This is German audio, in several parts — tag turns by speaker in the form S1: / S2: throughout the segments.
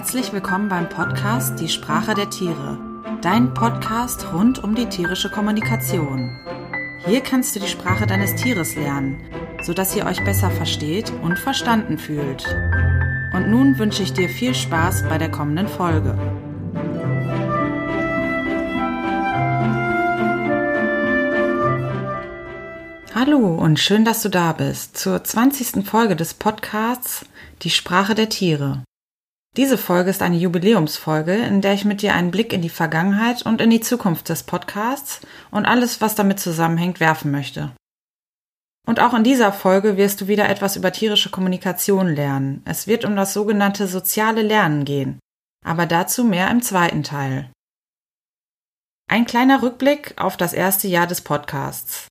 S1: Herzlich willkommen beim Podcast Die Sprache der Tiere, dein Podcast rund um die tierische Kommunikation. Hier kannst du die Sprache deines Tieres lernen, sodass ihr euch besser versteht und verstanden fühlt. Und nun wünsche ich dir viel Spaß bei der kommenden Folge. Hallo und schön, dass du da bist zur 20. Folge des Podcasts Die Sprache der Tiere. Diese Folge ist eine Jubiläumsfolge, in der ich mit dir einen Blick in die Vergangenheit und in die Zukunft des Podcasts und alles, was damit zusammenhängt, werfen möchte. Und auch in dieser Folge wirst du wieder etwas über tierische Kommunikation lernen. Es wird um das sogenannte soziale Lernen gehen, aber dazu mehr im zweiten Teil. Ein kleiner Rückblick auf das erste Jahr des Podcasts.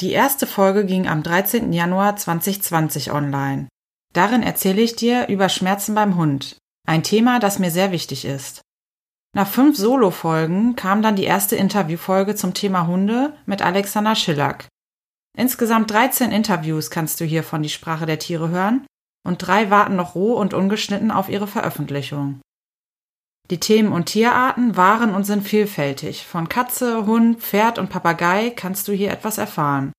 S1: Die erste Folge ging am 13. Januar 2020 online. Darin erzähle ich dir über Schmerzen beim Hund, ein Thema, das mir sehr wichtig ist. Nach fünf Solo-Folgen kam dann die erste Interviewfolge zum Thema Hunde mit Alexander Schillack. Insgesamt 13 Interviews kannst du hier von die Sprache der Tiere hören und drei warten noch roh und ungeschnitten auf ihre Veröffentlichung. Die Themen und Tierarten waren und sind vielfältig. Von Katze, Hund, Pferd und Papagei kannst du hier etwas erfahren.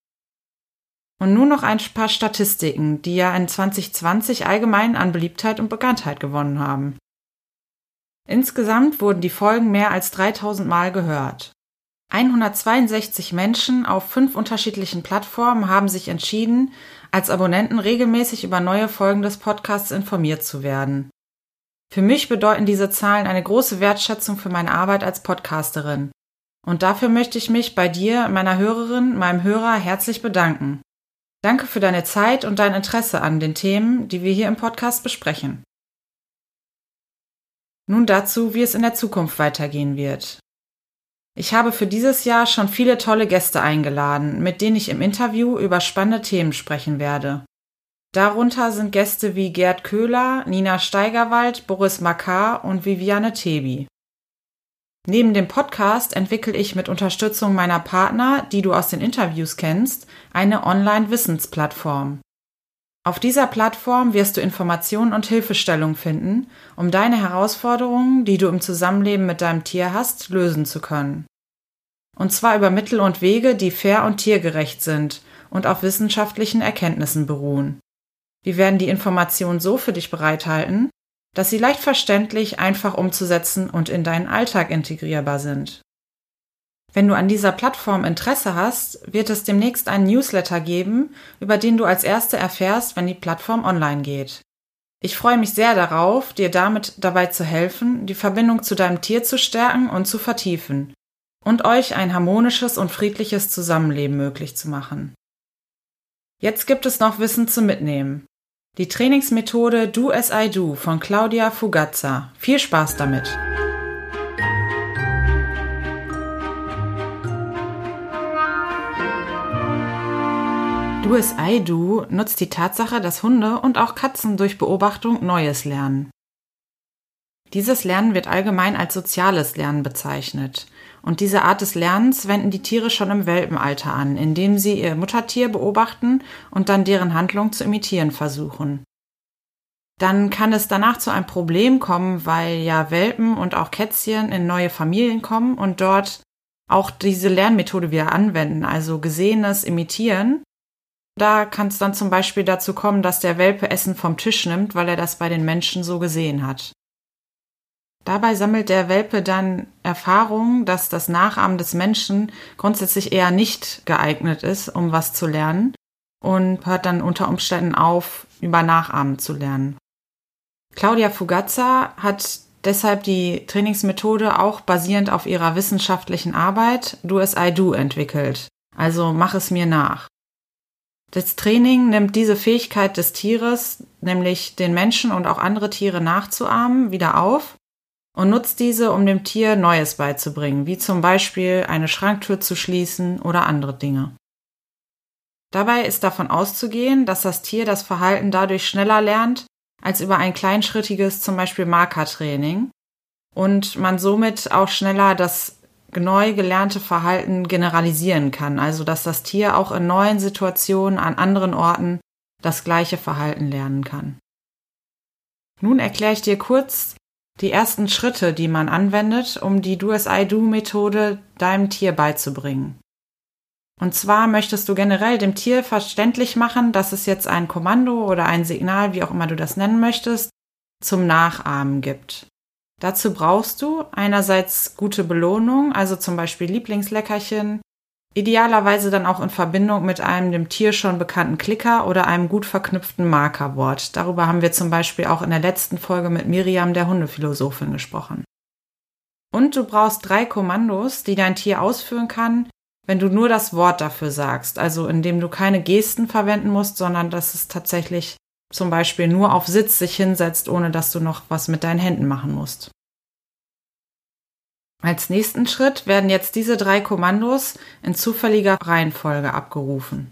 S1: Und nun noch ein paar Statistiken, die ja in 2020 allgemein an Beliebtheit und Bekanntheit gewonnen haben. Insgesamt wurden die Folgen mehr als 3000 Mal gehört. 162 Menschen auf fünf unterschiedlichen Plattformen haben sich entschieden, als Abonnenten regelmäßig über neue Folgen des Podcasts informiert zu werden. Für mich bedeuten diese Zahlen eine große Wertschätzung für meine Arbeit als Podcasterin. Und dafür möchte ich mich bei dir, meiner Hörerin, meinem Hörer herzlich bedanken. Danke für deine Zeit und dein Interesse an den Themen, die wir hier im Podcast besprechen. Nun dazu, wie es in der Zukunft weitergehen wird. Ich habe für dieses Jahr schon viele tolle Gäste eingeladen, mit denen ich im Interview über spannende Themen sprechen werde. Darunter sind Gäste wie Gerd Köhler, Nina Steigerwald, Boris Makar und Viviane Tebi. Neben dem Podcast entwickle ich mit Unterstützung meiner Partner, die du aus den Interviews kennst, eine Online-Wissensplattform. Auf dieser Plattform wirst du Informationen und Hilfestellung finden, um deine Herausforderungen, die du im Zusammenleben mit deinem Tier hast, lösen zu können. Und zwar über Mittel und Wege, die fair und tiergerecht sind und auf wissenschaftlichen Erkenntnissen beruhen. Wir werden die Informationen so für dich bereithalten, dass sie leicht verständlich, einfach umzusetzen und in deinen Alltag integrierbar sind. Wenn du an dieser Plattform Interesse hast, wird es demnächst einen Newsletter geben, über den du als Erste erfährst, wenn die Plattform online geht. Ich freue mich sehr darauf, dir damit dabei zu helfen, die Verbindung zu deinem Tier zu stärken und zu vertiefen und euch ein harmonisches und friedliches Zusammenleben möglich zu machen. Jetzt gibt es noch Wissen zu mitnehmen. Die Trainingsmethode Do as I Do von Claudia Fugazza. Viel Spaß damit! Do as I Do nutzt die Tatsache, dass Hunde und auch Katzen durch Beobachtung Neues lernen. Dieses Lernen wird allgemein als soziales Lernen bezeichnet. Und diese Art des Lernens wenden die Tiere schon im Welpenalter an, indem sie ihr Muttertier beobachten und dann deren Handlung zu imitieren versuchen. Dann kann es danach zu einem Problem kommen, weil ja Welpen und auch Kätzchen in neue Familien kommen und dort auch diese Lernmethode wieder anwenden, also Gesehenes imitieren. Da kann es dann zum Beispiel dazu kommen, dass der Welpe Essen vom Tisch nimmt, weil er das bei den Menschen so gesehen hat. Dabei sammelt der Welpe dann Erfahrungen, dass das Nachahmen des Menschen grundsätzlich eher nicht geeignet ist, um was zu lernen und hört dann unter Umständen auf, über Nachahmen zu lernen. Claudia Fugazza hat deshalb die Trainingsmethode auch basierend auf ihrer wissenschaftlichen Arbeit Do as I Do entwickelt. Also mach es mir nach. Das Training nimmt diese Fähigkeit des Tieres, nämlich den Menschen und auch andere Tiere nachzuahmen, wieder auf und nutzt diese, um dem Tier Neues beizubringen, wie zum Beispiel eine Schranktür zu schließen oder andere Dinge. Dabei ist davon auszugehen, dass das Tier das Verhalten dadurch schneller lernt als über ein kleinschrittiges zum Beispiel Markertraining und man somit auch schneller das neu gelernte Verhalten generalisieren kann, also dass das Tier auch in neuen Situationen an anderen Orten das gleiche Verhalten lernen kann. Nun erkläre ich dir kurz, die ersten Schritte, die man anwendet, um die Do-as-I-Do-Methode deinem Tier beizubringen. Und zwar möchtest du generell dem Tier verständlich machen, dass es jetzt ein Kommando oder ein Signal, wie auch immer du das nennen möchtest, zum Nachahmen gibt. Dazu brauchst du einerseits gute Belohnung, also zum Beispiel Lieblingsleckerchen, idealerweise dann auch in Verbindung mit einem dem Tier schon bekannten Klicker oder einem gut verknüpften Markerwort. Darüber haben wir zum Beispiel auch in der letzten Folge mit Miriam, der Hundephilosophin, gesprochen. Und du brauchst drei Kommandos, die dein Tier ausführen kann, wenn du nur das Wort dafür sagst, also indem du keine Gesten verwenden musst, sondern dass es tatsächlich zum Beispiel nur auf Sitz sich hinsetzt, ohne dass du noch was mit deinen Händen machen musst. Als nächsten Schritt werden jetzt diese drei Kommandos in zufälliger Reihenfolge abgerufen.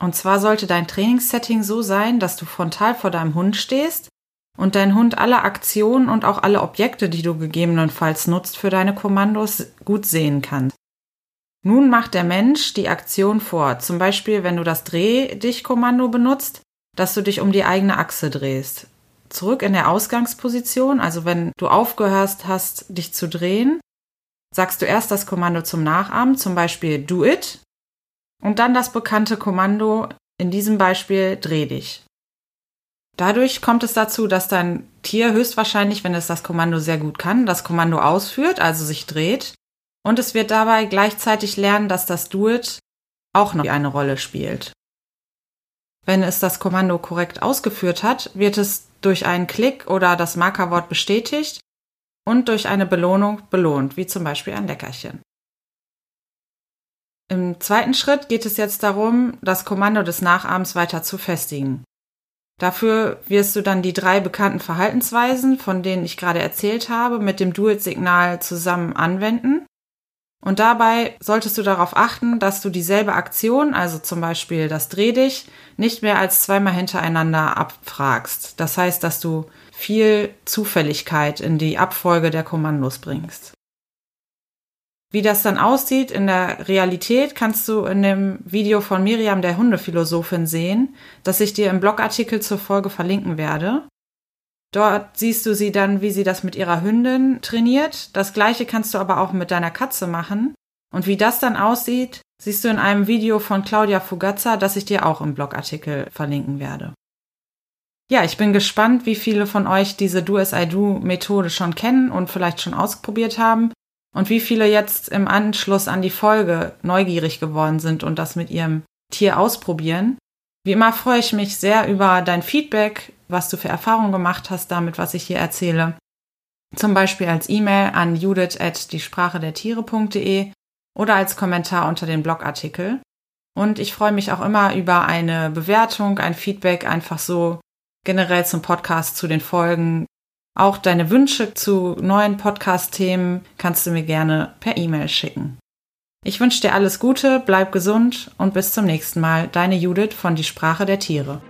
S1: Und zwar sollte dein Trainingssetting so sein, dass du frontal vor deinem Hund stehst und dein Hund alle Aktionen und auch alle Objekte, die du gegebenenfalls nutzt für deine Kommandos, gut sehen kann. Nun macht der Mensch die Aktion vor, zum Beispiel wenn du das Dreh-Dich-Kommando benutzt, dass du dich um die eigene Achse drehst. Zurück in der Ausgangsposition, also wenn du aufgehört hast, dich zu drehen, sagst du erst das Kommando zum Nachahmen, zum Beispiel do it, und dann das bekannte Kommando, in diesem Beispiel dreh dich. Dadurch kommt es dazu, dass dein Tier höchstwahrscheinlich, wenn es das Kommando sehr gut kann, das Kommando ausführt, also sich dreht, und es wird dabei gleichzeitig lernen, dass das Do It auch noch eine Rolle spielt. Wenn es das Kommando korrekt ausgeführt hat, wird es durch einen Klick oder das Markerwort bestätigt und durch eine Belohnung belohnt, wie zum Beispiel ein Leckerchen. Im zweiten Schritt geht es jetzt darum, das Kommando des Nachahmens weiter zu festigen. Dafür wirst du dann die drei bekannten Verhaltensweisen, von denen ich gerade erzählt habe, mit dem Do-It-Signal zusammen anwenden und dabei solltest du darauf achten, dass du dieselbe Aktion, also zum Beispiel das Dreh dich, nicht mehr als zweimal hintereinander abfragst. Das heißt, dass du viel Zufälligkeit in die Abfolge der Kommandos bringst. Wie das dann aussieht in der Realität, kannst du in dem Video von Miriam, der Hundephilosophin, sehen, das ich dir im Blogartikel zur Folge verlinken werde. Dort siehst du sie dann, wie sie das mit ihrer Hündin trainiert. Das gleiche kannst du aber auch mit deiner Katze machen. Und wie das dann aussieht, siehst du in einem Video von Claudia Fugazza, das ich dir auch im Blogartikel verlinken werde. Ja, ich bin gespannt, wie viele von euch diese Do as I Do Methode schon kennen und vielleicht schon ausprobiert haben und wie viele jetzt im Anschluss an die Folge neugierig geworden sind und das mit ihrem Tier ausprobieren. Wie immer freue ich mich sehr über dein Feedback, was du für Erfahrungen gemacht hast damit, was ich hier erzähle. Zum Beispiel als E-Mail an judith at die Sprache der Tiere.de oder als Kommentar unter den Blogartikel. Und ich freue mich auch immer über eine Bewertung, ein Feedback, einfach so generell zum Podcast, zu den Folgen. Auch deine Wünsche zu neuen Podcast-Themen kannst du mir gerne per E-Mail schicken. Ich wünsche dir alles Gute, bleib gesund und bis zum nächsten Mal. Deine Judith von Die Sprache der Tiere.